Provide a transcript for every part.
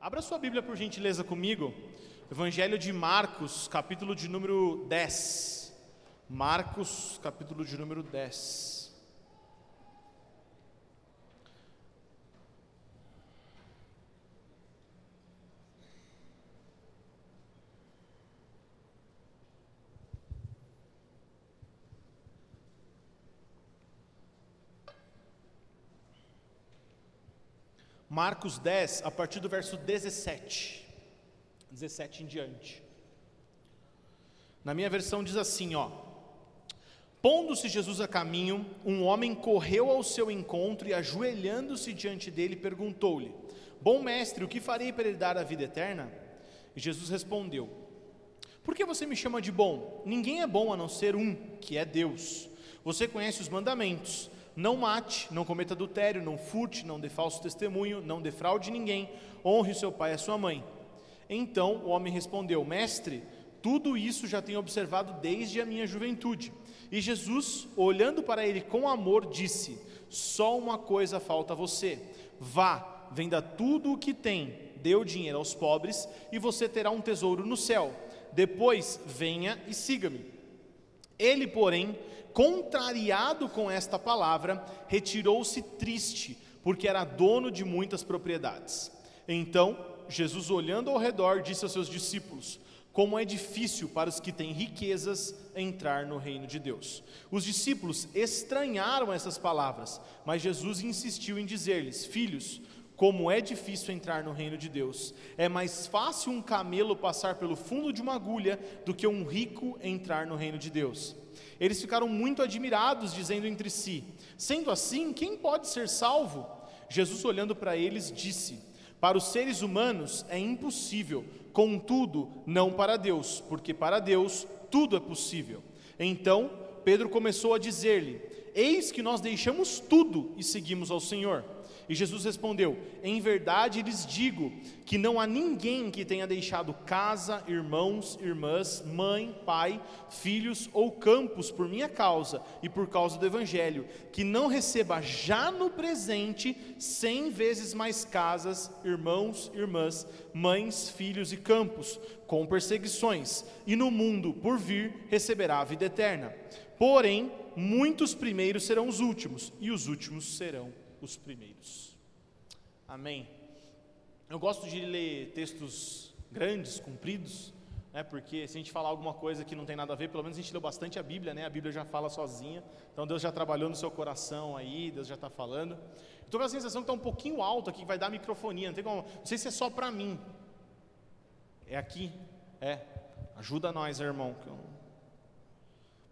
Abra sua Bíblia por gentileza comigo. Evangelho de Marcos, capítulo de número 10. Marcos, capítulo de número 10. Marcos 10, a partir do verso 17. 17 em diante. Na minha versão diz assim, ó: Pondo-se Jesus a caminho, um homem correu ao seu encontro e ajoelhando-se diante dele, perguntou-lhe: Bom mestre, o que farei para herdar a vida eterna? E Jesus respondeu: Por que você me chama de bom? Ninguém é bom a não ser um, que é Deus. Você conhece os mandamentos: não mate, não cometa adultério, não furte, não dê falso testemunho, não defraude ninguém, honre o seu pai e a sua mãe. Então o homem respondeu: Mestre, tudo isso já tenho observado desde a minha juventude. E Jesus, olhando para ele com amor, disse: Só uma coisa falta a você. Vá, venda tudo o que tem, dê o dinheiro aos pobres, e você terá um tesouro no céu. Depois venha e siga-me. Ele, porém, contrariado com esta palavra, retirou-se triste, porque era dono de muitas propriedades. Então, Jesus, olhando ao redor, disse aos seus discípulos: Como é difícil para os que têm riquezas entrar no reino de Deus. Os discípulos estranharam essas palavras, mas Jesus insistiu em dizer-lhes: Filhos, como é difícil entrar no reino de Deus. É mais fácil um camelo passar pelo fundo de uma agulha do que um rico entrar no reino de Deus. Eles ficaram muito admirados, dizendo entre si: Sendo assim, quem pode ser salvo? Jesus, olhando para eles, disse: Para os seres humanos é impossível, contudo, não para Deus, porque para Deus tudo é possível. Então, Pedro começou a dizer-lhe: Eis que nós deixamos tudo e seguimos ao Senhor. E Jesus respondeu: Em verdade lhes digo que não há ninguém que tenha deixado casa, irmãos, irmãs, mãe, pai, filhos ou campos por minha causa e por causa do Evangelho, que não receba já no presente cem vezes mais casas, irmãos, irmãs, mães, filhos e campos, com perseguições, e no mundo por vir receberá a vida eterna. Porém, muitos primeiros serão os últimos, e os últimos serão os primeiros. Amém. Eu gosto de ler textos grandes, compridos, né, porque se a gente falar alguma coisa que não tem nada a ver, pelo menos a gente leu bastante a Bíblia, né, a Bíblia já fala sozinha, então Deus já trabalhou no seu coração aí, Deus já está falando. Estou com a sensação que está um pouquinho alto aqui, que vai dar microfonia, não, tem como, não sei se é só para mim, é aqui, é, ajuda nós, irmão,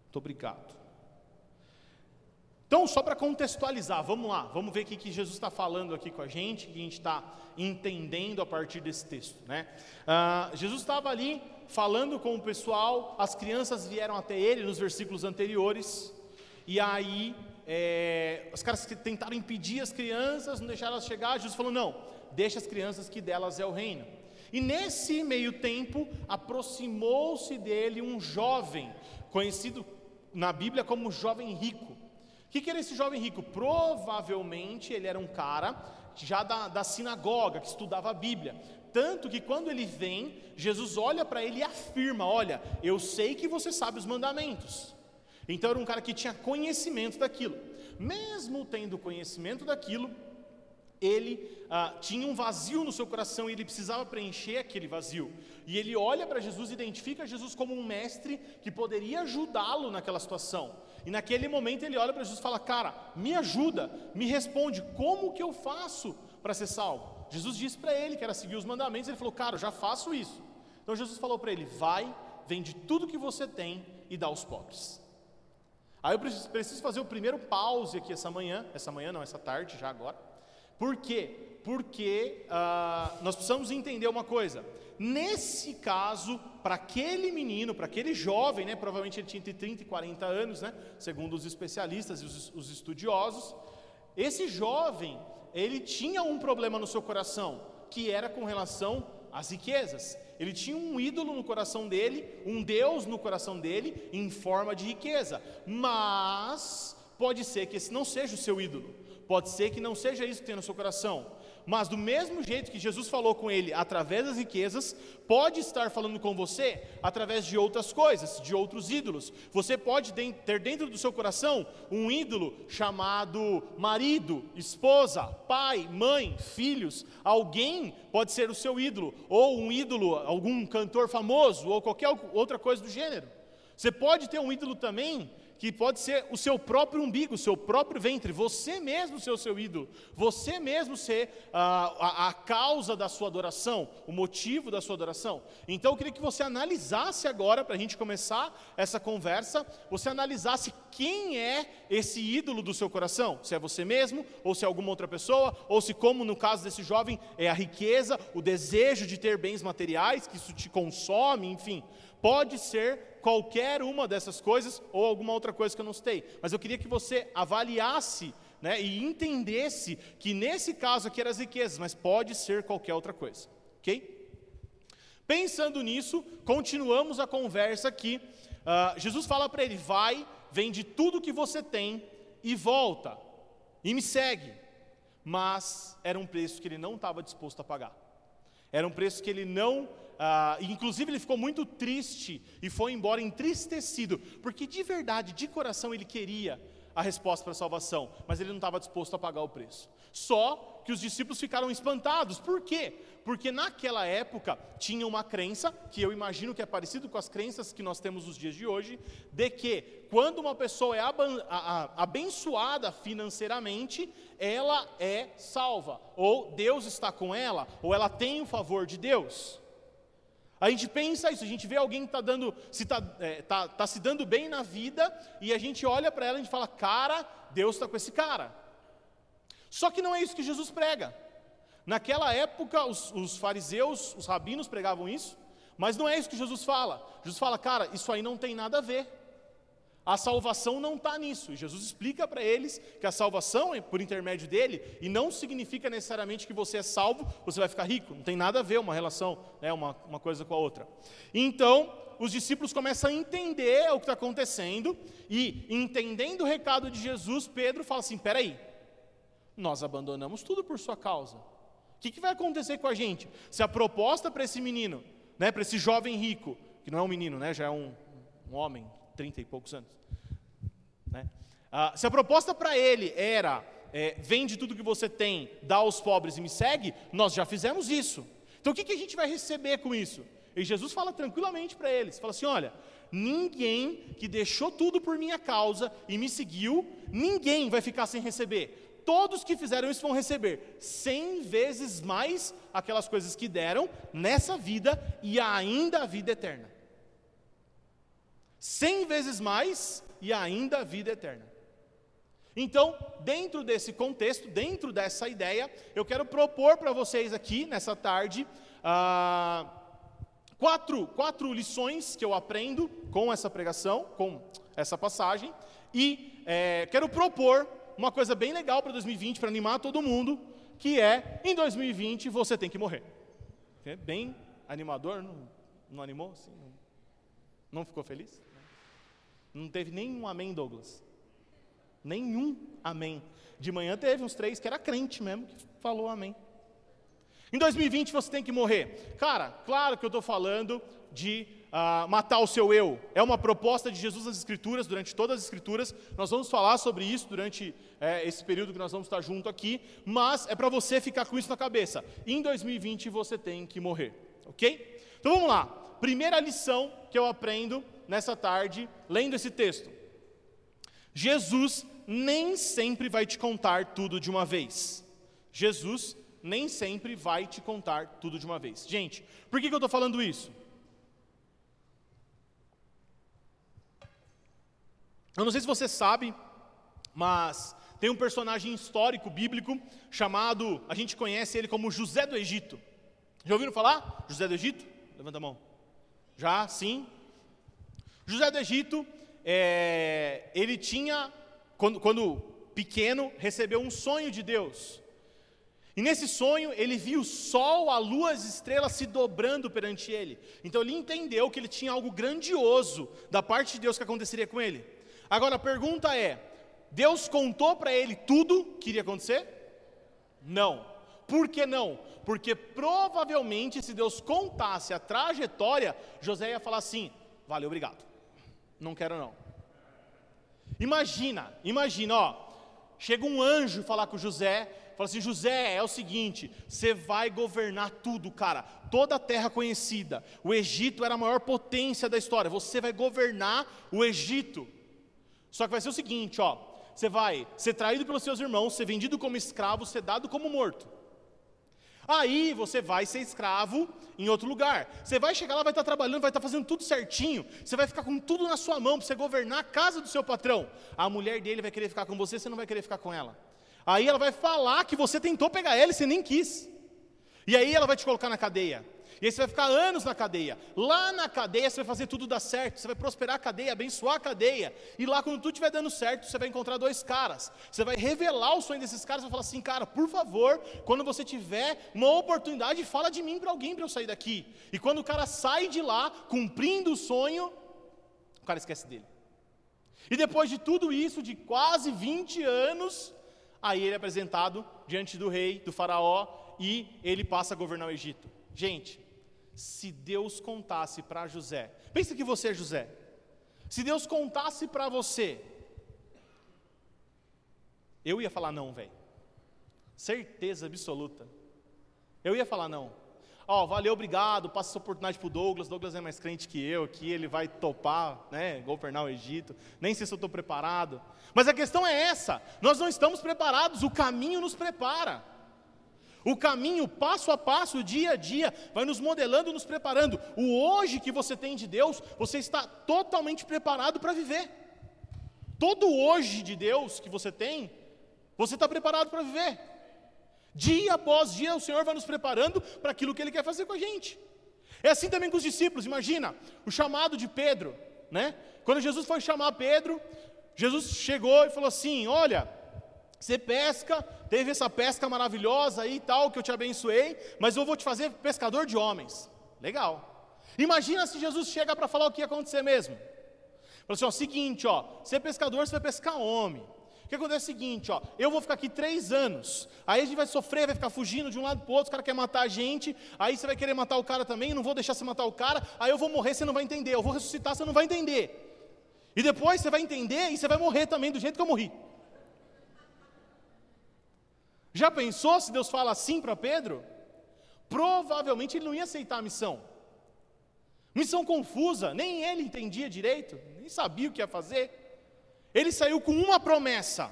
muito obrigado. Então, só para contextualizar, vamos lá, vamos ver o que, Jesus está falando aqui com a gente, que a gente está entendendo a partir desse texto. Né? Uh, Jesus estava ali falando com o pessoal, as crianças vieram até ele nos versículos anteriores, e aí é, os caras tentaram impedir as crianças, não deixaram elas chegar, Jesus falou: não, deixa as crianças que delas é o reino. E nesse meio tempo, aproximou-se dele um jovem, conhecido na Bíblia como jovem rico. Que, que era esse jovem rico? Provavelmente ele era um cara já da, da sinagoga, que estudava a Bíblia. Tanto que quando ele vem, Jesus olha para ele e afirma: Olha, eu sei que você sabe os mandamentos. Então era um cara que tinha conhecimento daquilo. Mesmo tendo conhecimento daquilo, ele ah, tinha um vazio no seu coração e ele precisava preencher aquele vazio. E ele olha para Jesus identifica Jesus como um mestre que poderia ajudá-lo naquela situação. E naquele momento ele olha para Jesus e fala: Cara, me ajuda, me responde, como que eu faço para ser salvo? Jesus disse para ele que era seguir os mandamentos, ele falou: Cara, eu já faço isso. Então Jesus falou para ele: Vai, vende tudo que você tem e dá aos pobres. Aí eu preciso fazer o primeiro pause aqui essa manhã, essa manhã não, essa tarde, já agora. Por quê? Porque uh, nós precisamos entender uma coisa. Nesse caso, para aquele menino, para aquele jovem, né, provavelmente ele tinha entre 30 e 40 anos, né, segundo os especialistas e os, os estudiosos, esse jovem, ele tinha um problema no seu coração, que era com relação às riquezas. Ele tinha um ídolo no coração dele, um Deus no coração dele, em forma de riqueza. Mas pode ser que esse não seja o seu ídolo, pode ser que não seja isso que tem no seu coração. Mas do mesmo jeito que Jesus falou com ele através das riquezas, pode estar falando com você através de outras coisas, de outros ídolos. Você pode ter dentro do seu coração um ídolo chamado marido, esposa, pai, mãe, filhos. Alguém pode ser o seu ídolo, ou um ídolo, algum cantor famoso, ou qualquer outra coisa do gênero. Você pode ter um ídolo também que pode ser o seu próprio umbigo, o seu próprio ventre, você mesmo ser o seu ídolo, você mesmo ser a, a, a, causa da sua adoração, o motivo da sua adoração. Então eu queria que você analisasse agora, para a gente começar essa conversa, você analisasse quem é esse ídolo do seu coração, se é você mesmo, ou se é alguma outra pessoa, ou se, como no caso desse jovem, é a riqueza, o desejo de ter bens materiais, que isso te consome, enfim. Pode ser qualquer uma dessas coisas ou alguma outra coisa que eu não citei, mas eu queria que você avaliasse né, e entendesse que nesse caso aqui eram as riquezas, mas pode ser qualquer outra coisa, ok? Pensando nisso, continuamos a conversa aqui. Uh, Jesus fala para ele: vai, vende tudo que você tem e volta, e me segue. Mas era um preço que ele não estava disposto a pagar, era um preço que ele não ah, inclusive ele ficou muito triste e foi embora entristecido, porque de verdade, de coração, ele queria a resposta para a salvação, mas ele não estava disposto a pagar o preço. Só que os discípulos ficaram espantados, por quê? Porque naquela época tinha uma crença, que eu imagino que é parecido com as crenças que nós temos nos dias de hoje, de que quando uma pessoa é abençoada financeiramente, ela é salva, ou Deus está com ela, ou ela tem o favor de Deus. A gente pensa isso, a gente vê alguém que está dando, se tá, é, tá, tá se dando bem na vida, e a gente olha para ela e a gente fala, cara, Deus está com esse cara. Só que não é isso que Jesus prega. Naquela época, os, os fariseus, os rabinos pregavam isso, mas não é isso que Jesus fala. Jesus fala, cara, isso aí não tem nada a ver. A salvação não está nisso. E Jesus explica para eles que a salvação é por intermédio dele, e não significa necessariamente que você é salvo, você vai ficar rico. Não tem nada a ver uma relação, né, uma, uma coisa com a outra. Então, os discípulos começam a entender o que está acontecendo, e entendendo o recado de Jesus, Pedro fala assim: peraí, nós abandonamos tudo por sua causa. O que, que vai acontecer com a gente? Se a proposta para esse menino, né, para esse jovem rico, que não é um menino, né, já é um, um homem, trinta e poucos anos. Né? Ah, se a proposta para ele era é, vende tudo que você tem, dá aos pobres e me segue, nós já fizemos isso. Então o que, que a gente vai receber com isso? E Jesus fala tranquilamente para eles: fala assim, olha, ninguém que deixou tudo por minha causa e me seguiu, ninguém vai ficar sem receber. Todos que fizeram isso vão receber cem vezes mais aquelas coisas que deram nessa vida e ainda a vida eterna cem vezes mais e ainda a vida eterna. Então, dentro desse contexto, dentro dessa ideia, eu quero propor para vocês aqui, nessa tarde, ah, quatro, quatro lições que eu aprendo com essa pregação, com essa passagem, e é, quero propor uma coisa bem legal para 2020, para animar todo mundo, que é, em 2020 você tem que morrer. É bem animador, não, não animou? Assim, não, não ficou feliz? Não teve nenhum amém, Douglas. Nenhum amém. De manhã teve uns três que era crente mesmo, que falou amém. Em 2020 você tem que morrer. Cara, claro que eu estou falando de uh, matar o seu eu. É uma proposta de Jesus nas Escrituras, durante todas as Escrituras. Nós vamos falar sobre isso durante é, esse período que nós vamos estar junto aqui. Mas é para você ficar com isso na cabeça. Em 2020 você tem que morrer. Ok? Então vamos lá. Primeira lição que eu aprendo nessa tarde, lendo esse texto. Jesus nem sempre vai te contar tudo de uma vez. Jesus nem sempre vai te contar tudo de uma vez. Gente, por que, que eu estou falando isso? Eu não sei se você sabe, mas tem um personagem histórico bíblico chamado, a gente conhece ele como José do Egito. Já ouviram falar? José do Egito? Levanta a mão. Já? Sim? José do Egito, é, ele tinha, quando, quando pequeno, recebeu um sonho de Deus. E nesse sonho, ele viu o sol, a lua, as estrelas se dobrando perante ele. Então ele entendeu que ele tinha algo grandioso da parte de Deus que aconteceria com ele. Agora a pergunta é: Deus contou para ele tudo que iria acontecer? Não. Por que não? Porque provavelmente, se Deus contasse a trajetória, José ia falar assim: valeu, obrigado, não quero não. Imagina, imagina, ó, chega um anjo falar com José, fala assim: José, é o seguinte, você vai governar tudo, cara, toda a terra conhecida. O Egito era a maior potência da história, você vai governar o Egito. Só que vai ser o seguinte, ó, você vai ser traído pelos seus irmãos, ser vendido como escravo, ser dado como morto. Aí você vai ser escravo em outro lugar. Você vai chegar lá, vai estar trabalhando, vai estar fazendo tudo certinho. Você vai ficar com tudo na sua mão para você governar a casa do seu patrão. A mulher dele vai querer ficar com você, você não vai querer ficar com ela. Aí ela vai falar que você tentou pegar ela e você nem quis. E aí ela vai te colocar na cadeia. E aí você vai ficar anos na cadeia. Lá na cadeia você vai fazer tudo dar certo. Você vai prosperar a cadeia, abençoar a cadeia. E lá quando tudo estiver dando certo, você vai encontrar dois caras. Você vai revelar o sonho desses caras vai falar assim, cara, por favor, quando você tiver uma oportunidade, fala de mim para alguém para eu sair daqui. E quando o cara sai de lá, cumprindo o sonho, o cara esquece dele. E depois de tudo isso, de quase 20 anos, aí ele é apresentado diante do rei, do faraó, e ele passa a governar o Egito. Gente, se Deus contasse para José, pensa que você é José. Se Deus contasse para você, eu ia falar não, velho. Certeza absoluta. Eu ia falar não. Ó, oh, valeu, obrigado, passa essa oportunidade para o Douglas. Douglas é mais crente que eu, que ele vai topar, né, governar o Egito. Nem sei se eu estou preparado. Mas a questão é essa: nós não estamos preparados, o caminho nos prepara. O caminho, passo a passo, dia a dia, vai nos modelando, nos preparando. O hoje que você tem de Deus, você está totalmente preparado para viver. Todo hoje de Deus que você tem, você está preparado para viver. Dia após dia, o Senhor vai nos preparando para aquilo que Ele quer fazer com a gente. É assim também com os discípulos, imagina o chamado de Pedro, né? Quando Jesus foi chamar Pedro, Jesus chegou e falou assim: Olha, você pesca, teve essa pesca maravilhosa aí e tal, que eu te abençoei, mas eu vou te fazer pescador de homens. Legal. Imagina se Jesus chega para falar o que ia acontecer mesmo. Falou assim: ó, seguinte, ó, ser pescador, você vai pescar homem. O que acontece é o seguinte, ó, eu vou ficar aqui três anos, aí a gente vai sofrer, vai ficar fugindo de um lado para o outro, o cara quer matar a gente, aí você vai querer matar o cara também, não vou deixar você matar o cara, aí eu vou morrer, você não vai entender, eu vou ressuscitar, você não vai entender. E depois você vai entender e você vai morrer também do jeito que eu morri. Já pensou se Deus fala assim para Pedro? Provavelmente ele não ia aceitar a missão. Missão confusa, nem ele entendia direito, nem sabia o que ia fazer. Ele saiu com uma promessa: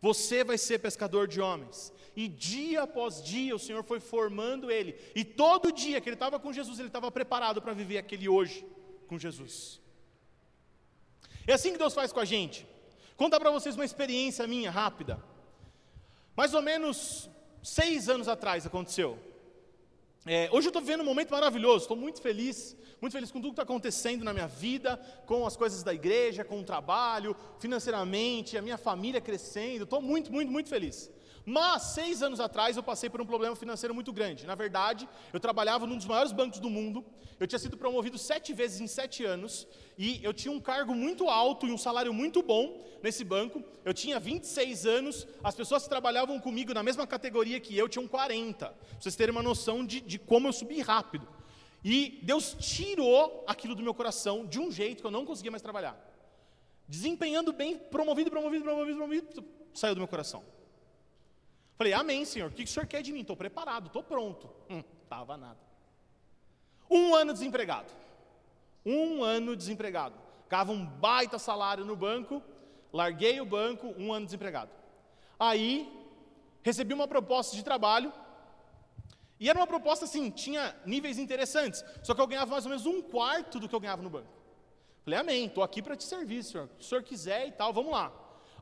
você vai ser pescador de homens. E dia após dia o Senhor foi formando ele. E todo dia que ele estava com Jesus, ele estava preparado para viver aquele hoje com Jesus. É assim que Deus faz com a gente. Contar para vocês uma experiência minha rápida. Mais ou menos seis anos atrás aconteceu. É, hoje eu estou vivendo um momento maravilhoso, estou muito feliz, muito feliz com tudo que está acontecendo na minha vida, com as coisas da igreja, com o trabalho, financeiramente, a minha família crescendo, estou muito, muito, muito feliz. Mas, seis anos atrás, eu passei por um problema financeiro muito grande. Na verdade, eu trabalhava num dos maiores bancos do mundo, eu tinha sido promovido sete vezes em sete anos, e eu tinha um cargo muito alto e um salário muito bom nesse banco. Eu tinha 26 anos, as pessoas que trabalhavam comigo na mesma categoria que eu tinham 40. Pra vocês terem uma noção de, de como eu subi rápido. E Deus tirou aquilo do meu coração de um jeito que eu não conseguia mais trabalhar. Desempenhando bem, promovido, promovido, promovido, promovido, saiu do meu coração. Falei, amém, Senhor. O que o Senhor quer de mim? Estou preparado, estou pronto. Hum, tava nada. Um ano desempregado. Um ano desempregado. Gava um baita salário no banco, larguei o banco, um ano desempregado. Aí, recebi uma proposta de trabalho, e era uma proposta assim, tinha níveis interessantes, só que eu ganhava mais ou menos um quarto do que eu ganhava no banco. Falei, amém, estou aqui para te servir, senhor. Se o senhor quiser e tal, vamos lá.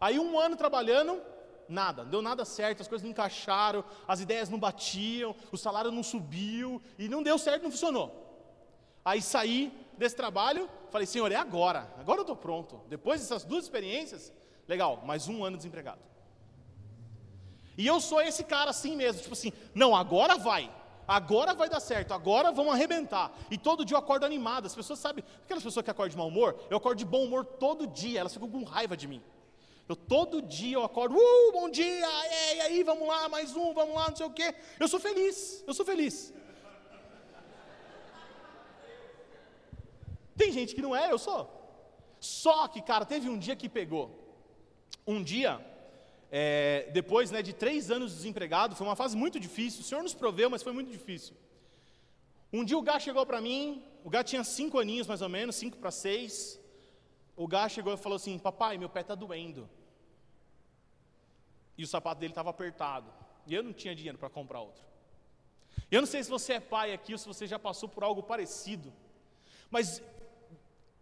Aí, um ano trabalhando, nada, não deu nada certo, as coisas não encaixaram, as ideias não batiam, o salário não subiu, e não deu certo, não funcionou. Aí saí desse trabalho, falei, Senhor, é agora, agora eu estou pronto. Depois dessas duas experiências, legal, mais um ano desempregado. E eu sou esse cara assim mesmo, tipo assim, não, agora vai, agora vai dar certo, agora vamos arrebentar. E todo dia eu acordo animado, as pessoas sabem, aquelas pessoas que acordam de mau humor, eu acordo de bom humor todo dia, elas ficam com raiva de mim. Eu todo dia eu acordo, uh, bom dia, e aí, vamos lá, mais um, vamos lá, não sei o quê. Eu sou feliz, eu sou feliz. Tem gente que não é, eu sou. Só que, cara, teve um dia que pegou. Um dia, é, depois né, de três anos desempregado, foi uma fase muito difícil. O Senhor nos proveu, mas foi muito difícil. Um dia o Gá chegou para mim, o Gá tinha cinco aninhos mais ou menos, cinco para seis. O Gá chegou e falou assim: Papai, meu pé está doendo. E o sapato dele estava apertado. E eu não tinha dinheiro para comprar outro. Eu não sei se você é pai aqui ou se você já passou por algo parecido. Mas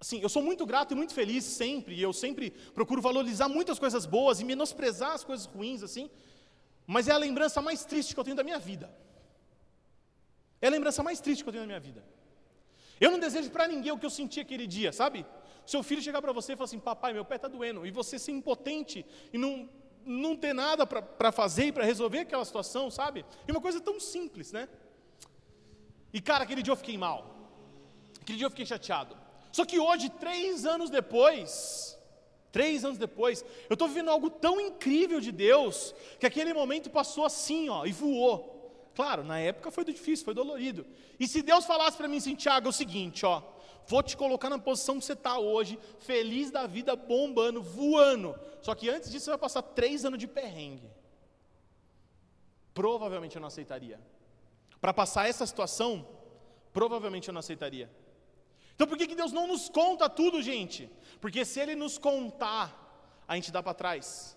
assim, eu sou muito grato e muito feliz sempre, e eu sempre procuro valorizar muitas coisas boas e menosprezar as coisas ruins, assim, mas é a lembrança mais triste que eu tenho da minha vida. É a lembrança mais triste que eu tenho da minha vida. Eu não desejo para ninguém o que eu senti aquele dia, sabe? Seu filho chegar para você e falar assim: Papai, meu pé está doendo, e você ser impotente e não, não ter nada para fazer e para resolver aquela situação, sabe? E uma coisa tão simples, né? E cara, aquele dia eu fiquei mal. Aquele dia eu fiquei chateado. Só que hoje, três anos depois, três anos depois, eu estou vivendo algo tão incrível de Deus, que aquele momento passou assim, ó, e voou. Claro, na época foi difícil, foi dolorido. E se Deus falasse para mim assim, Tiago, é o seguinte, ó, vou te colocar na posição que você está hoje, feliz da vida, bombando, voando. Só que antes disso você vai passar três anos de perrengue. Provavelmente eu não aceitaria. Para passar essa situação, provavelmente eu não aceitaria. Então por que, que Deus não nos conta tudo, gente? Porque se Ele nos contar, a gente dá para trás.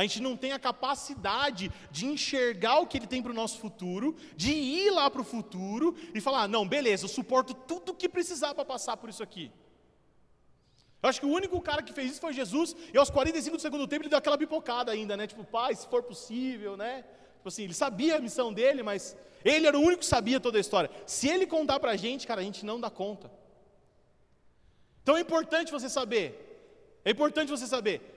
A gente não tem a capacidade de enxergar o que Ele tem para o nosso futuro, de ir lá para o futuro e falar: não, beleza, eu suporto tudo o que precisar para passar por isso aqui. Eu acho que o único cara que fez isso foi Jesus, e aos 45 do segundo tempo ele deu aquela bipocada ainda, né? Tipo, pai, se for possível, né? Tipo assim, ele sabia a missão dele, mas ele era o único que sabia toda a história. Se ele contar para a gente, cara, a gente não dá conta. Então é importante você saber, é importante você saber,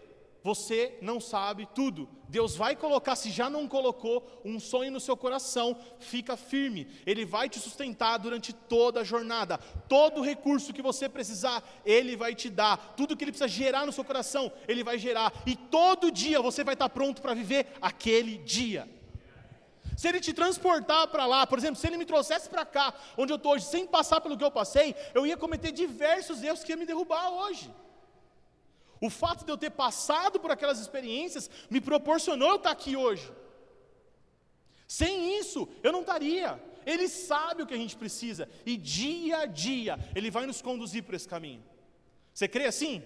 você não sabe tudo. Deus vai colocar, se já não colocou, um sonho no seu coração, fica firme. Ele vai te sustentar durante toda a jornada. Todo recurso que você precisar, Ele vai te dar. Tudo que Ele precisa gerar no seu coração, Ele vai gerar. E todo dia você vai estar pronto para viver aquele dia. Se ele te transportar para lá, por exemplo, se ele me trouxesse para cá, onde eu estou hoje, sem passar pelo que eu passei, eu ia cometer diversos erros que ia me derrubar hoje. O fato de eu ter passado por aquelas experiências me proporcionou eu estar aqui hoje. Sem isso, eu não estaria. Ele sabe o que a gente precisa e dia a dia ele vai nos conduzir por esse caminho. Você crê assim?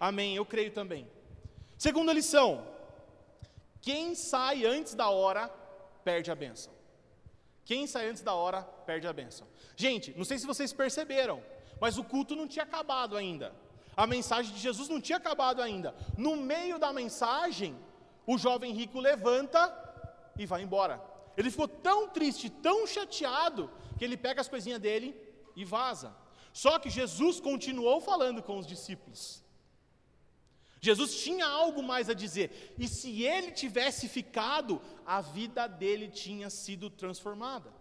Amém, eu creio também. Segunda lição: quem sai antes da hora perde a bênção. Quem sai antes da hora, perde a bênção. Gente, não sei se vocês perceberam, mas o culto não tinha acabado ainda. A mensagem de Jesus não tinha acabado ainda. No meio da mensagem, o jovem rico levanta e vai embora. Ele ficou tão triste, tão chateado, que ele pega as coisinhas dele e vaza. Só que Jesus continuou falando com os discípulos. Jesus tinha algo mais a dizer, e se ele tivesse ficado, a vida dele tinha sido transformada.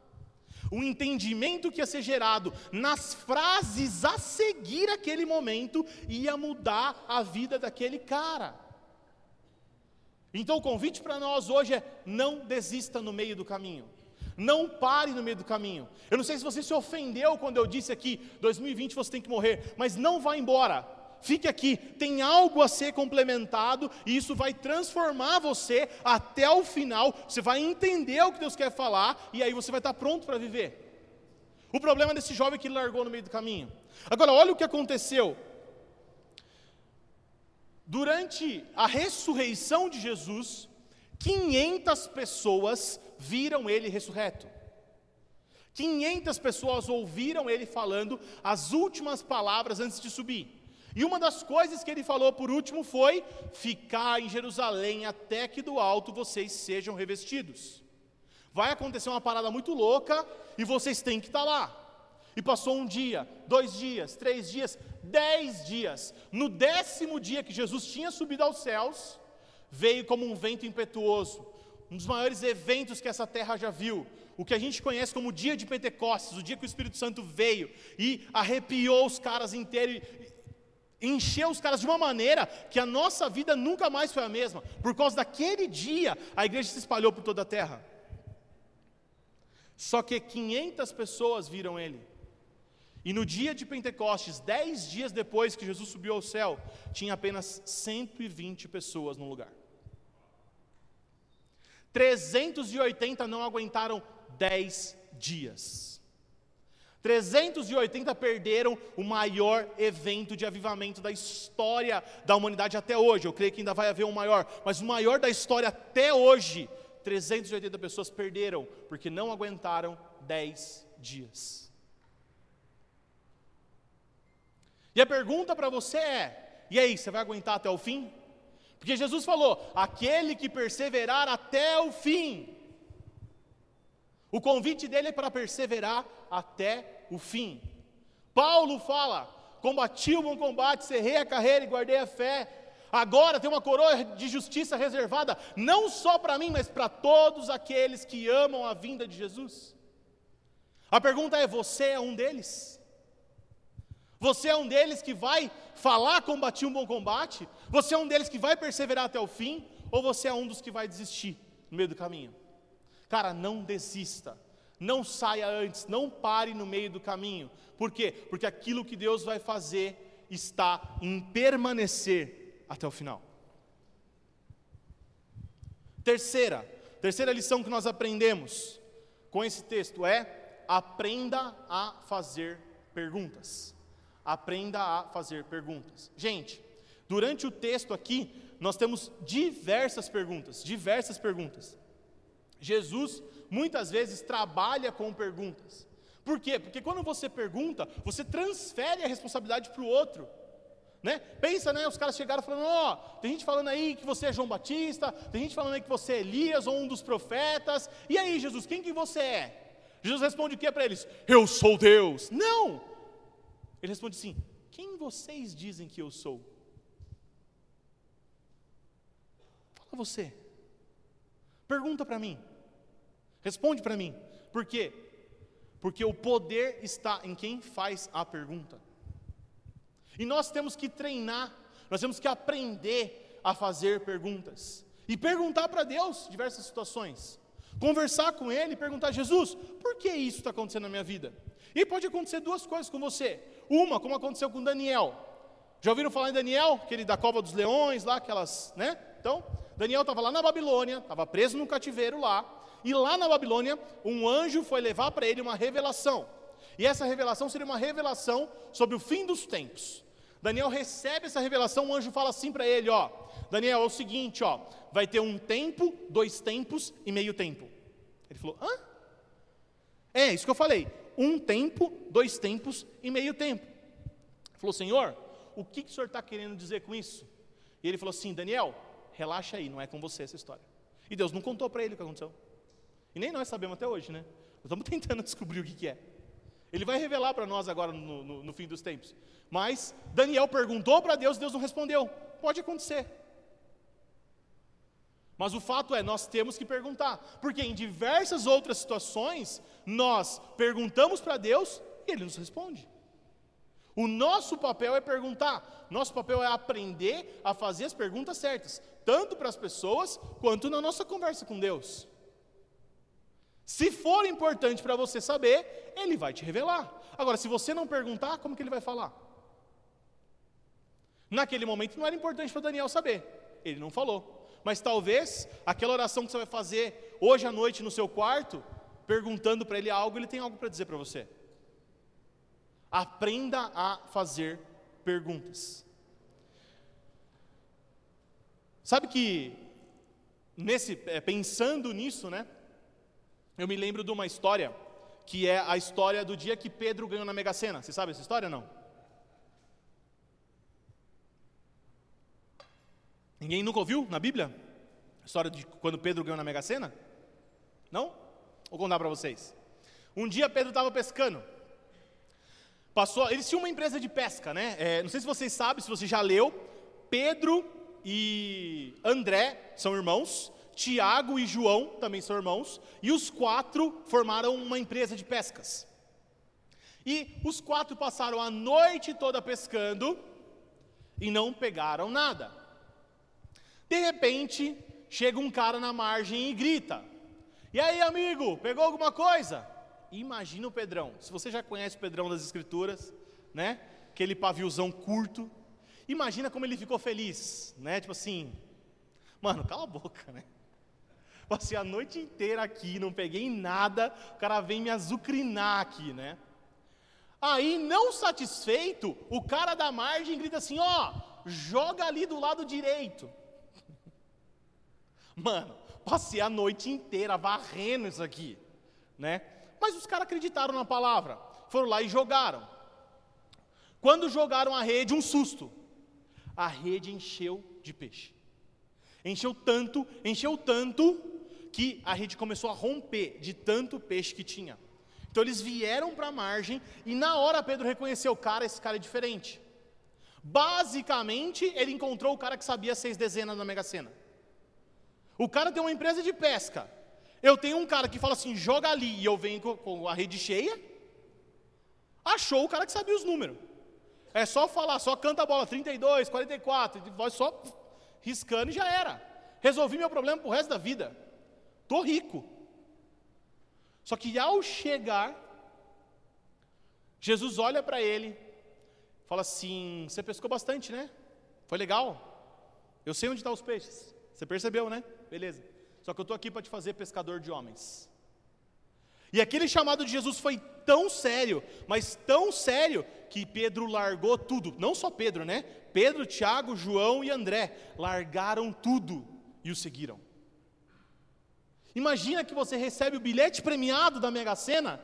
O entendimento que ia ser gerado nas frases a seguir aquele momento ia mudar a vida daquele cara. Então o convite para nós hoje é: não desista no meio do caminho. Não pare no meio do caminho. Eu não sei se você se ofendeu quando eu disse aqui, 2020 você tem que morrer, mas não vá embora fique aqui, tem algo a ser complementado, e isso vai transformar você até o final. Você vai entender o que Deus quer falar, e aí você vai estar pronto para viver. O problema desse jovem que ele largou no meio do caminho. Agora, olha o que aconteceu. Durante a ressurreição de Jesus, 500 pessoas viram ele ressurreto. 500 pessoas ouviram ele falando as últimas palavras antes de subir. E uma das coisas que ele falou por último foi: ficar em Jerusalém até que do alto vocês sejam revestidos. Vai acontecer uma parada muito louca e vocês têm que estar lá. E passou um dia, dois dias, três dias, dez dias. No décimo dia que Jesus tinha subido aos céus, veio como um vento impetuoso, um dos maiores eventos que essa terra já viu. O que a gente conhece como o dia de Pentecostes, o dia que o Espírito Santo veio e arrepiou os caras inteiros encheu os caras de uma maneira que a nossa vida nunca mais foi a mesma. Por causa daquele dia, a igreja se espalhou por toda a terra. Só que 500 pessoas viram ele. E no dia de Pentecostes, dez dias depois que Jesus subiu ao céu, tinha apenas 120 pessoas no lugar. 380 não aguentaram 10 dias. 380 perderam o maior evento de avivamento da história da humanidade até hoje. Eu creio que ainda vai haver um maior, mas o maior da história até hoje. 380 pessoas perderam porque não aguentaram 10 dias. E a pergunta para você é: e aí, você vai aguentar até o fim? Porque Jesus falou: aquele que perseverar até o fim. O convite dele é para perseverar até o fim. Paulo fala: combati o bom combate, cerrei a carreira e guardei a fé. Agora tem uma coroa de justiça reservada, não só para mim, mas para todos aqueles que amam a vinda de Jesus. A pergunta é: você é um deles? Você é um deles que vai falar, combater um bom combate? Você é um deles que vai perseverar até o fim? Ou você é um dos que vai desistir no meio do caminho? Cara, não desista. Não saia antes, não pare no meio do caminho. Por quê? Porque aquilo que Deus vai fazer está em permanecer até o final. Terceira, terceira lição que nós aprendemos com esse texto é: aprenda a fazer perguntas aprenda a fazer perguntas. Gente, durante o texto aqui, nós temos diversas perguntas, diversas perguntas. Jesus muitas vezes trabalha com perguntas. Por quê? Porque quando você pergunta, você transfere a responsabilidade para o outro. Né? Pensa, né? Os caras chegaram falando: Ó, oh, tem gente falando aí que você é João Batista, tem gente falando aí que você é Elias ou um dos profetas. E aí, Jesus, quem que você é? Jesus responde o que para eles? Eu sou Deus. Não! Ele responde assim: Quem vocês dizem que eu sou? Fala você. Pergunta para mim. Responde para mim. Por quê? Porque o poder está em quem faz a pergunta. E nós temos que treinar, nós temos que aprender a fazer perguntas. E perguntar para Deus diversas situações. Conversar com Ele e perguntar: Jesus, por que isso está acontecendo na minha vida? E pode acontecer duas coisas com você. Uma, como aconteceu com Daniel. Já ouviram falar em Daniel? Aquele da cova dos leões, lá, aquelas, né? Então, Daniel estava lá na Babilônia, estava preso num cativeiro lá, e lá na Babilônia, um anjo foi levar para ele uma revelação. E essa revelação seria uma revelação sobre o fim dos tempos. Daniel recebe essa revelação, o anjo fala assim para ele, ó, Daniel, é o seguinte, ó, vai ter um tempo, dois tempos e meio tempo. Ele falou, hã? É, isso que eu falei um tempo, dois tempos e meio tempo. Ele falou, Senhor, o que, que o senhor está querendo dizer com isso? E ele falou assim, Daniel, relaxa aí, não é com você essa história. E Deus não contou para ele o que aconteceu. E nem nós sabemos até hoje, né? Estamos tentando descobrir o que, que é. Ele vai revelar para nós agora no, no, no fim dos tempos. Mas Daniel perguntou para Deus, Deus não respondeu. Pode acontecer. Mas o fato é, nós temos que perguntar, porque em diversas outras situações, nós perguntamos para Deus e Ele nos responde. O nosso papel é perguntar, nosso papel é aprender a fazer as perguntas certas, tanto para as pessoas quanto na nossa conversa com Deus. Se for importante para você saber, Ele vai te revelar. Agora, se você não perguntar, como que Ele vai falar? Naquele momento não era importante para Daniel saber, ele não falou. Mas talvez aquela oração que você vai fazer hoje à noite no seu quarto, perguntando para ele algo, ele tem algo para dizer para você. Aprenda a fazer perguntas. Sabe que nesse é, pensando nisso, né? Eu me lembro de uma história que é a história do dia que Pedro ganhou na Mega Sena. Você sabe essa história não? Ninguém nunca ouviu na Bíblia? A história de quando Pedro ganhou na Mega Sena? Não? Vou contar para vocês. Um dia Pedro estava pescando. Passou, eles tinham uma empresa de pesca, né? É, não sei se vocês sabem, se você já leu. Pedro e André são irmãos. Tiago e João também são irmãos. E os quatro formaram uma empresa de pescas. E os quatro passaram a noite toda pescando e não pegaram nada. De repente, chega um cara na margem e grita: E aí, amigo, pegou alguma coisa? Imagina o Pedrão. Se você já conhece o Pedrão das Escrituras, né? Aquele paviozão curto. Imagina como ele ficou feliz, né? Tipo assim, mano, cala a boca, né? Passei a noite inteira aqui, não peguei nada, o cara vem me azucrinar aqui, né? Aí, não satisfeito, o cara da margem grita assim: ó, joga ali do lado direito. Mano, passei a noite inteira varrendo isso aqui, né? Mas os caras acreditaram na palavra, foram lá e jogaram. Quando jogaram a rede, um susto. A rede encheu de peixe. Encheu tanto, encheu tanto, que a rede começou a romper de tanto peixe que tinha. Então eles vieram para a margem e na hora Pedro reconheceu, cara, esse cara é diferente. Basicamente, ele encontrou o cara que sabia seis dezenas na Mega Sena. O cara tem uma empresa de pesca. Eu tenho um cara que fala assim, joga ali, e eu venho com a rede cheia. Achou o cara que sabia os números. É só falar, só canta a bola, 32, 44, voz só riscando e já era. Resolvi meu problema pro resto da vida. Tô rico. Só que ao chegar, Jesus olha para ele, fala assim: Você pescou bastante, né? Foi legal? Eu sei onde estão tá os peixes. Você percebeu, né? Beleza. Só que eu estou aqui para te fazer pescador de homens. E aquele chamado de Jesus foi tão sério, mas tão sério, que Pedro largou tudo. Não só Pedro, né? Pedro, Tiago, João e André largaram tudo e o seguiram. Imagina que você recebe o bilhete premiado da Mega Sena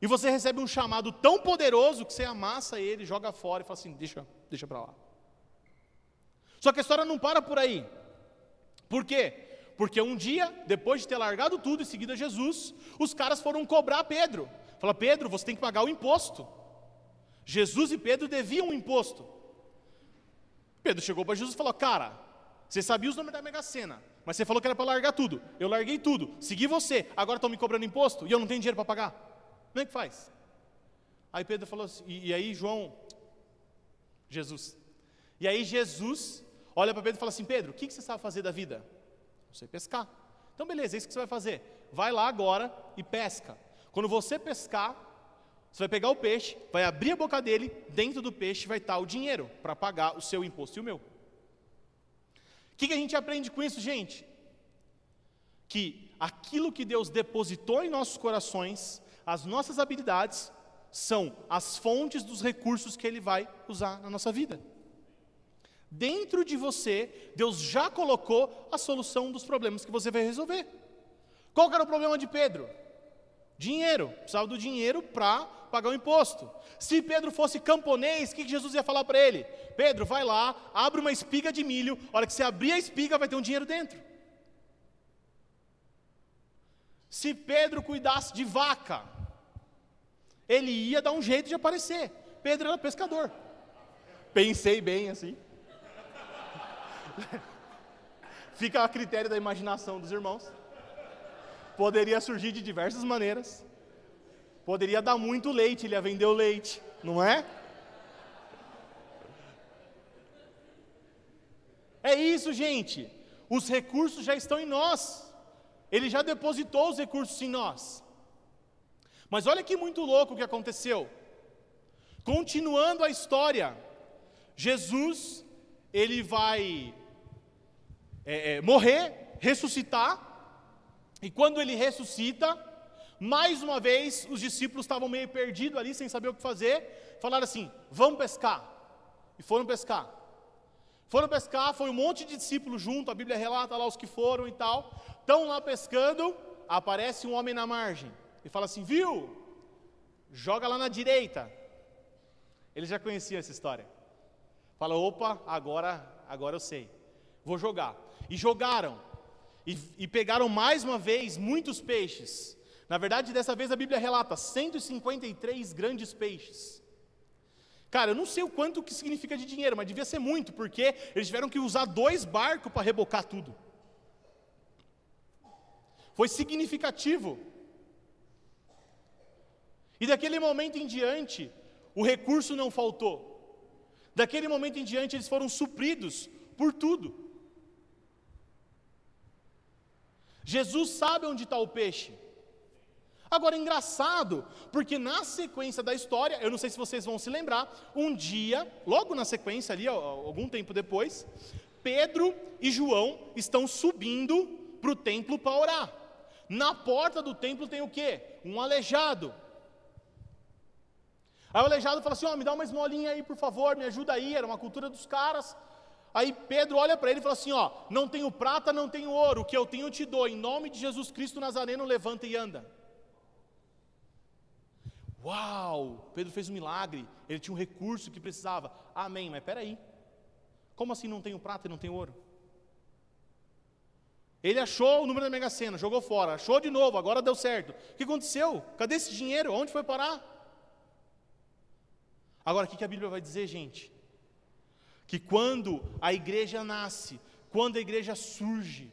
e você recebe um chamado tão poderoso que você amassa ele, joga fora e fala assim: deixa, deixa para lá. Só que a história não para por aí. Por quê? Porque um dia, depois de ter largado tudo e seguido a Jesus, os caras foram cobrar Pedro. Fala, Pedro, você tem que pagar o imposto. Jesus e Pedro deviam um imposto. Pedro chegou para Jesus e falou: Cara, você sabia os números da Mega Sena, mas você falou que era para largar tudo. Eu larguei tudo, segui você, agora estão me cobrando imposto e eu não tenho dinheiro para pagar. Como é que faz? Aí Pedro falou assim, e, e aí João, Jesus. E aí Jesus olha para Pedro e fala assim: Pedro, o que, que você sabe fazer da vida? Não sei pescar. Então, beleza, é isso que você vai fazer. Vai lá agora e pesca. Quando você pescar, você vai pegar o peixe, vai abrir a boca dele, dentro do peixe vai estar o dinheiro para pagar o seu imposto e o meu. O que, que a gente aprende com isso, gente? Que aquilo que Deus depositou em nossos corações, as nossas habilidades, são as fontes dos recursos que Ele vai usar na nossa vida. Dentro de você, Deus já colocou a solução dos problemas que você vai resolver. Qual era o problema de Pedro? Dinheiro, precisava do dinheiro para pagar o imposto. Se Pedro fosse camponês, o que Jesus ia falar para ele? Pedro, vai lá, abre uma espiga de milho, a hora que você abrir a espiga vai ter um dinheiro dentro. Se Pedro cuidasse de vaca, ele ia dar um jeito de aparecer. Pedro era pescador. Pensei bem assim. Fica a critério da imaginação dos irmãos poderia surgir de diversas maneiras. Poderia dar muito leite, ele ia vender o leite, não é? É isso, gente. Os recursos já estão em nós. Ele já depositou os recursos em nós. Mas olha que muito louco o que aconteceu. Continuando a história, Jesus ele vai é, é, morrer, ressuscitar, e quando ele ressuscita, mais uma vez os discípulos estavam meio perdidos ali, sem saber o que fazer. Falaram assim: vamos pescar. E foram pescar. Foram pescar, foi um monte de discípulos junto, a Bíblia relata lá os que foram e tal. Estão lá pescando, aparece um homem na margem. E fala assim: viu? Joga lá na direita. Ele já conhecia essa história. Fala: opa, agora, agora eu sei. Vou jogar. E jogaram e, e pegaram mais uma vez muitos peixes. Na verdade, dessa vez a Bíblia relata 153 grandes peixes. Cara, eu não sei o quanto que significa de dinheiro, mas devia ser muito, porque eles tiveram que usar dois barcos para rebocar tudo. Foi significativo. E daquele momento em diante, o recurso não faltou. Daquele momento em diante, eles foram supridos por tudo. Jesus sabe onde está o peixe. Agora, engraçado, porque na sequência da história, eu não sei se vocês vão se lembrar, um dia, logo na sequência ali, algum tempo depois, Pedro e João estão subindo para o templo para orar. Na porta do templo tem o quê? Um aleijado. Aí o aleijado fala assim: oh, me dá uma esmolinha aí, por favor, me ajuda aí. Era uma cultura dos caras. Aí Pedro olha para ele e fala assim: ó, não tenho prata, não tenho ouro, o que eu tenho eu te dou. Em nome de Jesus Cristo Nazareno, levanta e anda. Uau! Pedro fez um milagre. Ele tinha um recurso que precisava. Amém. Mas peraí. Como assim não tenho prata e não tenho ouro? Ele achou o número da Mega Sena, jogou fora, achou de novo, agora deu certo. O que aconteceu? Cadê esse dinheiro? Onde foi parar? Agora, o que a Bíblia vai dizer, gente? Que quando a igreja nasce, quando a igreja surge,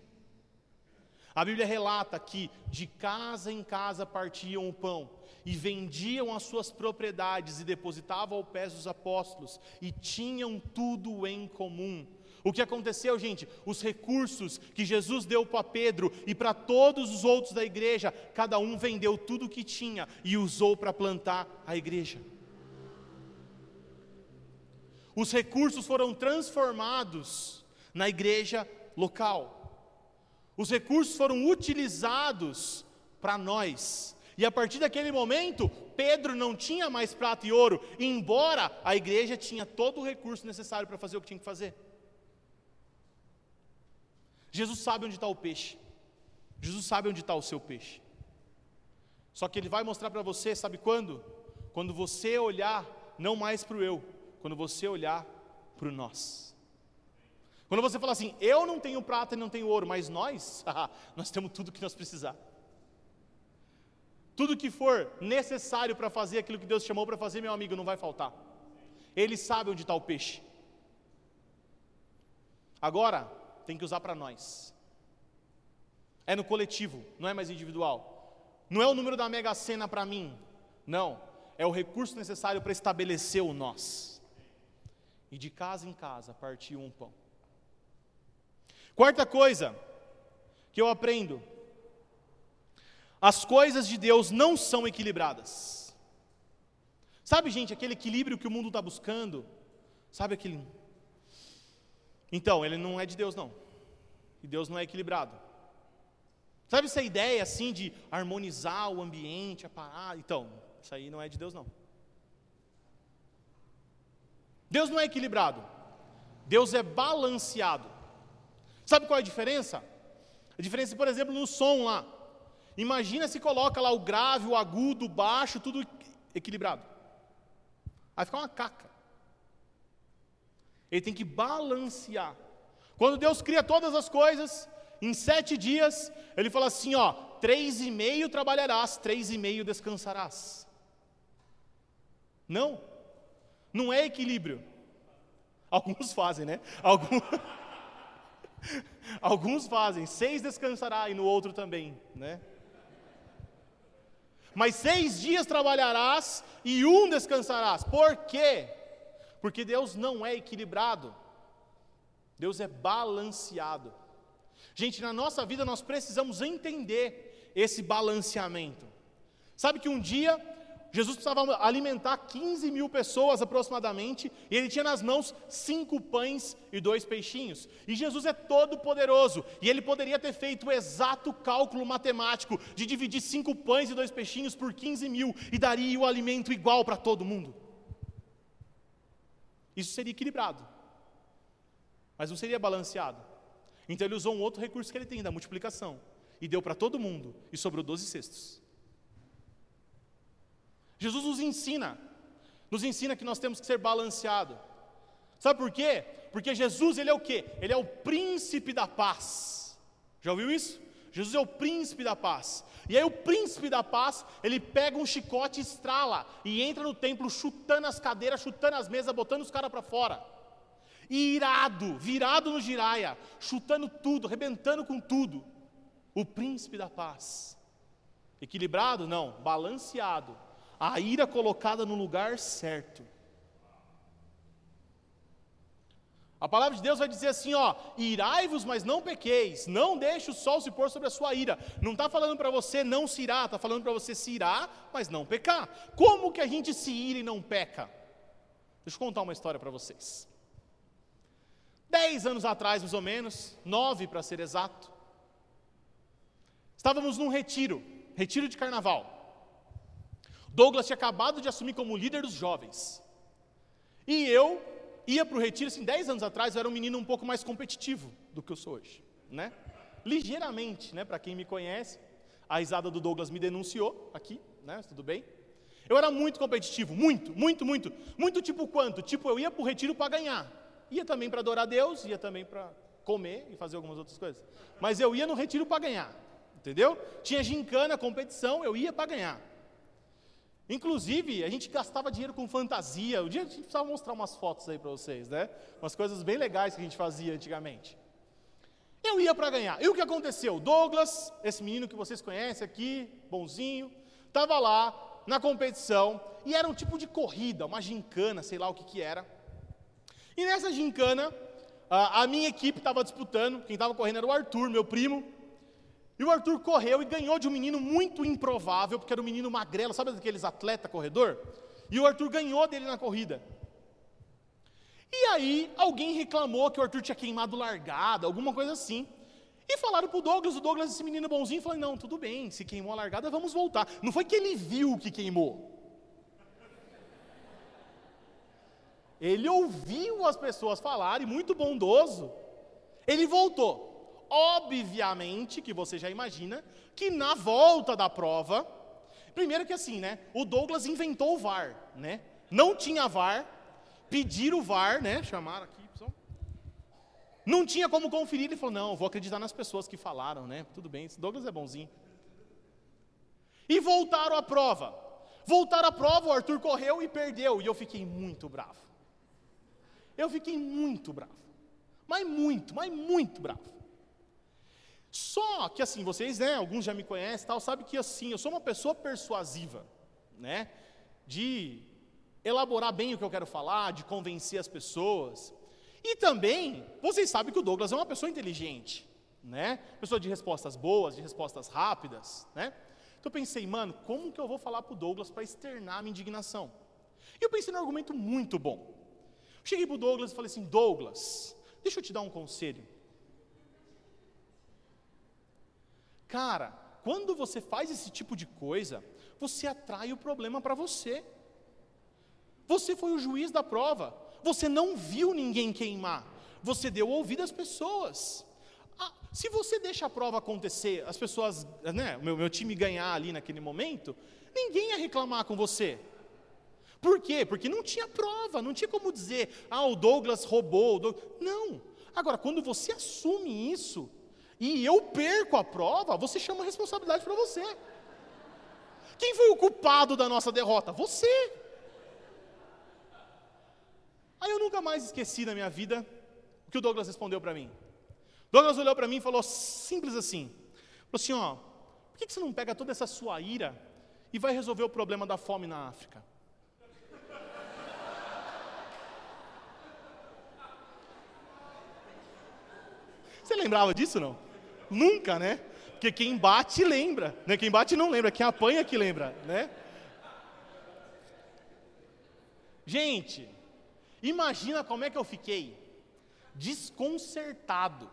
a Bíblia relata que de casa em casa partiam o pão e vendiam as suas propriedades e depositavam ao pés dos apóstolos e tinham tudo em comum. O que aconteceu, gente? Os recursos que Jesus deu para Pedro e para todos os outros da igreja, cada um vendeu tudo o que tinha e usou para plantar a igreja. Os recursos foram transformados na igreja local. Os recursos foram utilizados para nós. E a partir daquele momento, Pedro não tinha mais prata e ouro, embora a igreja tinha todo o recurso necessário para fazer o que tinha que fazer. Jesus sabe onde está o peixe. Jesus sabe onde está o seu peixe. Só que ele vai mostrar para você, sabe quando? Quando você olhar não mais para o eu, quando você olhar para o nós. Quando você falar assim, eu não tenho prata e não tenho ouro, mas nós, nós temos tudo que nós precisar. Tudo que for necessário para fazer aquilo que Deus chamou para fazer, meu amigo, não vai faltar. Ele sabe onde está o peixe. Agora, tem que usar para nós. É no coletivo, não é mais individual. Não é o número da mega sena para mim. Não. É o recurso necessário para estabelecer o nós e de casa em casa partiu um pão. Quarta coisa que eu aprendo: as coisas de Deus não são equilibradas. Sabe, gente, aquele equilíbrio que o mundo está buscando? Sabe aquele. Então, ele não é de Deus, não. E Deus não é equilibrado. Sabe essa ideia assim de harmonizar o ambiente, a parar? Então, isso aí não é de Deus, não. Deus não é equilibrado, Deus é balanceado. Sabe qual é a diferença? A diferença, por exemplo, no som lá. Imagina se coloca lá o grave, o agudo, o baixo, tudo equilibrado. Vai ficar uma caca. Ele tem que balancear. Quando Deus cria todas as coisas, em sete dias, Ele fala assim: ó, três e meio trabalharás, três e meio descansarás. Não. Não é equilíbrio. Alguns fazem, né? Alguns, Alguns fazem, seis descansará e no outro também, né? Mas seis dias trabalharás e um descansarás. Por quê? Porque Deus não é equilibrado. Deus é balanceado. Gente, na nossa vida nós precisamos entender esse balanceamento. Sabe que um dia Jesus precisava alimentar 15 mil pessoas aproximadamente, e ele tinha nas mãos cinco pães e dois peixinhos. E Jesus é todo poderoso, e ele poderia ter feito o exato cálculo matemático de dividir cinco pães e dois peixinhos por 15 mil, e daria o alimento igual para todo mundo. Isso seria equilibrado, mas não seria balanceado. Então ele usou um outro recurso que ele tem, da multiplicação, e deu para todo mundo, e sobrou 12 cestos. Jesus nos ensina, nos ensina que nós temos que ser balanceado. Sabe por quê? Porque Jesus, ele é o quê? Ele é o príncipe da paz. Já ouviu isso? Jesus é o príncipe da paz. E aí o príncipe da paz, ele pega um chicote estrala e entra no templo chutando as cadeiras, chutando as mesas, botando os caras para fora. E irado, virado no giraia, chutando tudo, arrebentando com tudo. O príncipe da paz. Equilibrado? Não, balanceado a ira colocada no lugar certo. A palavra de Deus vai dizer assim, ó, irai-vos, mas não pequeis, não deixe o sol se pôr sobre a sua ira. Não está falando para você não se irar, está falando para você se irar, mas não pecar. Como que a gente se ira e não peca? Deixa eu contar uma história para vocês. Dez anos atrás, mais ou menos, nove para ser exato, estávamos num retiro, retiro de carnaval. Douglas tinha acabado de assumir como líder dos jovens. E eu ia para o retiro, assim, 10 anos atrás, eu era um menino um pouco mais competitivo do que eu sou hoje, né? Ligeiramente, né? Para quem me conhece, a risada do Douglas me denunciou aqui, né? Tudo bem? Eu era muito competitivo, muito, muito, muito. Muito tipo quanto? Tipo, eu ia para o retiro para ganhar. Ia também para adorar Deus, ia também para comer e fazer algumas outras coisas. Mas eu ia no retiro para ganhar, entendeu? Tinha gincana, competição, eu ia para ganhar. Inclusive, a gente gastava dinheiro com fantasia. O dia a gente precisava mostrar umas fotos aí para vocês, né? Umas coisas bem legais que a gente fazia antigamente. Eu ia para ganhar. E o que aconteceu? Douglas, esse menino que vocês conhecem aqui, bonzinho, estava lá na competição e era um tipo de corrida, uma gincana, sei lá o que que era. E nessa gincana, a, a minha equipe estava disputando, quem estava correndo era o Arthur, meu primo, e o Arthur correu e ganhou de um menino muito improvável, porque era um menino magrelo, sabe daqueles atleta corredor? E o Arthur ganhou dele na corrida. E aí, alguém reclamou que o Arthur tinha queimado largada, alguma coisa assim. E falaram para o Douglas, o Douglas, esse menino bonzinho, falou: Não, tudo bem, se queimou a largada, vamos voltar. Não foi que ele viu que queimou. Ele ouviu as pessoas falarem, muito bondoso. Ele voltou. Obviamente que você já imagina que na volta da prova, primeiro que assim, né? O Douglas inventou o VAR, né? Não tinha VAR, pediram o VAR, né? Chamaram aqui, pessoal. Não tinha como conferir, ele falou: "Não, vou acreditar nas pessoas que falaram, né? Tudo bem, esse Douglas é bonzinho". E voltaram à prova. Voltaram à prova, o Arthur correu e perdeu, e eu fiquei muito bravo. Eu fiquei muito bravo. Mas muito, mas muito bravo. Só que assim, vocês, né, alguns já me conhecem, tal, sabe que assim, eu sou uma pessoa persuasiva, né? De elaborar bem o que eu quero falar, de convencer as pessoas. E também, vocês sabem que o Douglas é uma pessoa inteligente, né? Pessoa de respostas boas, de respostas rápidas, né? Então eu pensei, mano, como que eu vou falar para o Douglas para externar a minha indignação? E eu pensei num argumento muito bom. Cheguei para o Douglas e falei assim, Douglas, deixa eu te dar um conselho. Cara, quando você faz esse tipo de coisa, você atrai o problema para você. Você foi o juiz da prova. Você não viu ninguém queimar. Você deu ouvido às pessoas. Ah, se você deixa a prova acontecer, as pessoas, né, meu, meu time ganhar ali naquele momento, ninguém ia reclamar com você. Por quê? Porque não tinha prova, não tinha como dizer, ah, o Douglas roubou. O. Não. Agora, quando você assume isso, e eu perco a prova, você chama a responsabilidade para você. Quem foi o culpado da nossa derrota? Você. Aí eu nunca mais esqueci na minha vida o que o Douglas respondeu para mim. Douglas olhou para mim e falou simples assim: falou assim, ó, por que você não pega toda essa sua ira e vai resolver o problema da fome na África? Você lembrava disso não? Nunca, né? Porque quem bate lembra, né? Quem bate não lembra, quem apanha que lembra, né? Gente, imagina como é que eu fiquei desconcertado.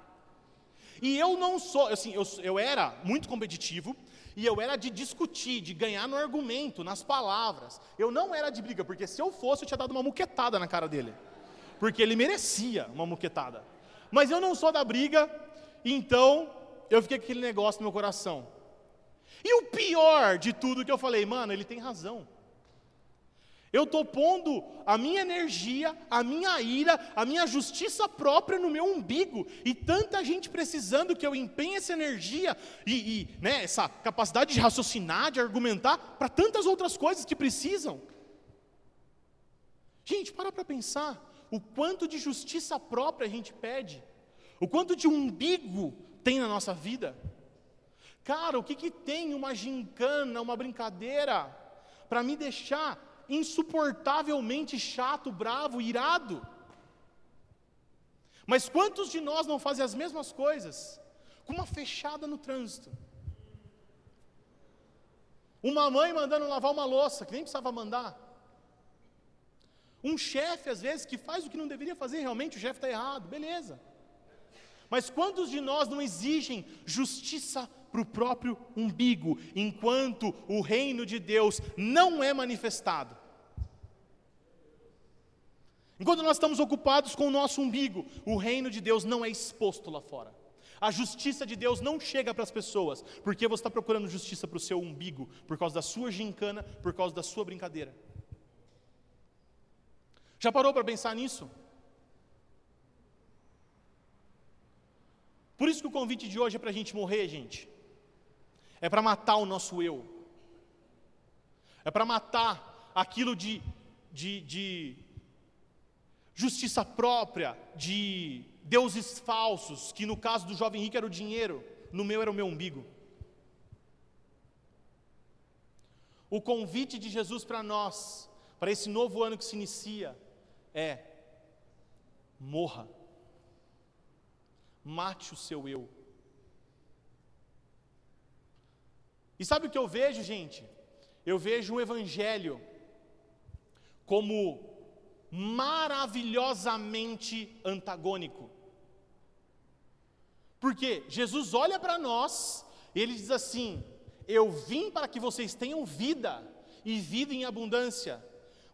E eu não sou, assim, eu, eu era muito competitivo, e eu era de discutir, de ganhar no argumento, nas palavras. Eu não era de briga, porque se eu fosse, eu tinha dado uma muquetada na cara dele. Porque ele merecia uma muquetada. Mas eu não sou da briga, então eu fiquei com aquele negócio no meu coração. E o pior de tudo que eu falei, mano, ele tem razão. Eu estou pondo a minha energia, a minha ira, a minha justiça própria no meu umbigo, e tanta gente precisando que eu empenhe essa energia e, e né, essa capacidade de raciocinar, de argumentar, para tantas outras coisas que precisam. Gente, para para pensar o quanto de justiça própria a gente pede, o quanto de umbigo tem na nossa vida? Cara, o que, que tem uma gincana, uma brincadeira, para me deixar insuportavelmente chato, bravo, irado? Mas quantos de nós não fazem as mesmas coisas com uma fechada no trânsito? Uma mãe mandando lavar uma louça, que nem precisava mandar. Um chefe, às vezes, que faz o que não deveria fazer, realmente o chefe está errado, beleza. Mas quantos de nós não exigem justiça para o próprio umbigo, enquanto o reino de Deus não é manifestado? Enquanto nós estamos ocupados com o nosso umbigo, o reino de Deus não é exposto lá fora. A justiça de Deus não chega para as pessoas, porque você está procurando justiça para o seu umbigo, por causa da sua gincana, por causa da sua brincadeira. Já parou para pensar nisso? Por isso que o convite de hoje é para a gente morrer, gente. É para matar o nosso eu. É para matar aquilo de, de, de justiça própria, de deuses falsos, que no caso do jovem rico era o dinheiro, no meu era o meu umbigo. O convite de Jesus para nós, para esse novo ano que se inicia, é: morra, mate o seu eu. E sabe o que eu vejo, gente? Eu vejo o Evangelho como maravilhosamente antagônico. Porque Jesus olha para nós e ele diz assim: Eu vim para que vocês tenham vida e vida em abundância.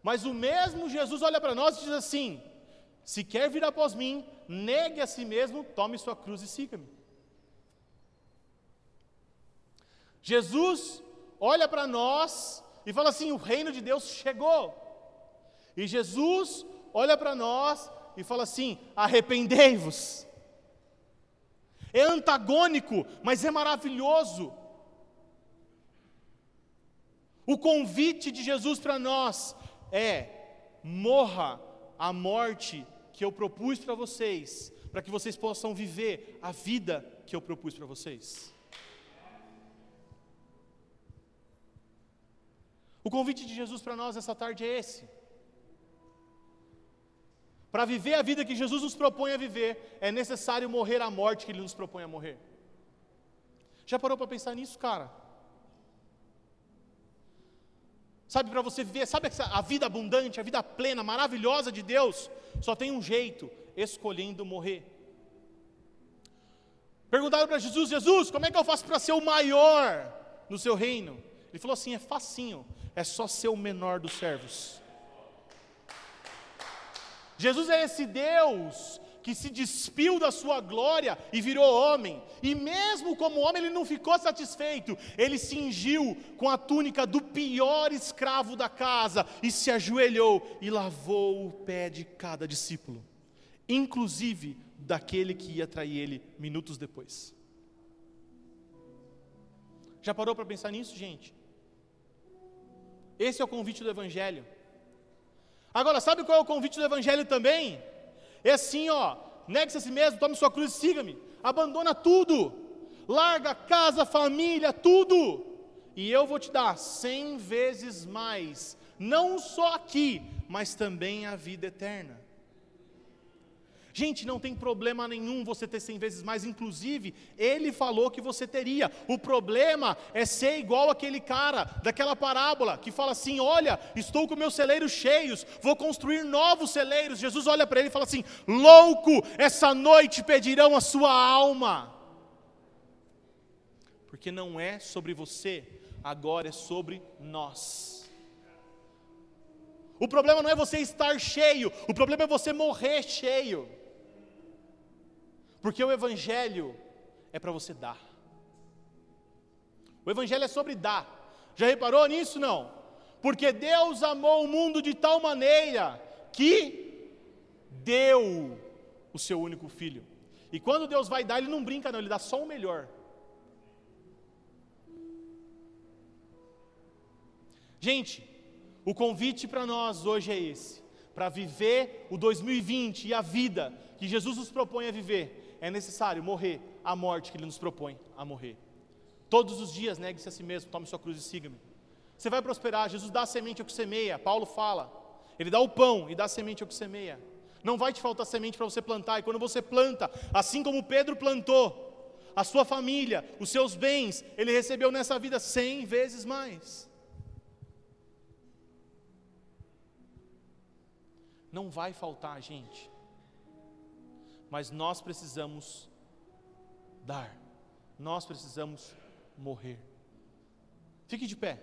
Mas o mesmo Jesus olha para nós e diz assim: Se quer vir após mim, negue a si mesmo, tome sua cruz e siga-me. Jesus olha para nós e fala assim: O reino de Deus chegou. E Jesus olha para nós e fala assim: arrependei-vos. É antagônico, mas é maravilhoso. O convite de Jesus para nós é: morra a morte que eu propus para vocês, para que vocês possam viver a vida que eu propus para vocês. O convite de Jesus para nós essa tarde é esse. Para viver a vida que Jesus nos propõe a viver, é necessário morrer a morte que Ele nos propõe a morrer. Já parou para pensar nisso, cara? Sabe, para você viver, sabe a vida abundante, a vida plena, maravilhosa de Deus, só tem um jeito: escolhendo morrer. Perguntaram para Jesus: Jesus, como é que eu faço para ser o maior no seu reino? Ele falou assim: é facinho, é só ser o menor dos servos. Jesus é esse Deus que se despiu da sua glória e virou homem. E mesmo como homem, ele não ficou satisfeito. Ele cingiu com a túnica do pior escravo da casa e se ajoelhou e lavou o pé de cada discípulo, inclusive daquele que ia trair ele minutos depois. Já parou para pensar nisso, gente? Esse é o convite do Evangelho. Agora, sabe qual é o convite do Evangelho também? É assim, ó, negue-se a si mesmo, tome sua cruz e siga-me. Abandona tudo, larga casa, família, tudo, e eu vou te dar cem vezes mais, não só aqui, mas também a vida eterna. Gente, não tem problema nenhum você ter cem vezes mais, inclusive, ele falou que você teria. O problema é ser igual aquele cara daquela parábola que fala assim: Olha, estou com meus celeiros cheios, vou construir novos celeiros. Jesus olha para ele e fala assim: Louco, essa noite pedirão a sua alma. Porque não é sobre você, agora é sobre nós. O problema não é você estar cheio, o problema é você morrer cheio. Porque o Evangelho é para você dar. O Evangelho é sobre dar. Já reparou nisso? Não. Porque Deus amou o mundo de tal maneira que deu o seu único filho. E quando Deus vai dar, Ele não brinca, não, Ele dá só o melhor. Gente, o convite para nós hoje é esse: para viver o 2020 e a vida que Jesus nos propõe a viver é necessário morrer a morte que Ele nos propõe a morrer. Todos os dias negue-se a si mesmo, tome sua cruz e siga-me. Você vai prosperar, Jesus dá a semente ao que semeia, Paulo fala. Ele dá o pão e dá a semente ao que semeia. Não vai te faltar semente para você plantar, e quando você planta, assim como Pedro plantou, a sua família, os seus bens, ele recebeu nessa vida cem vezes mais. Não vai faltar, gente mas nós precisamos dar, nós precisamos morrer. Fique de pé.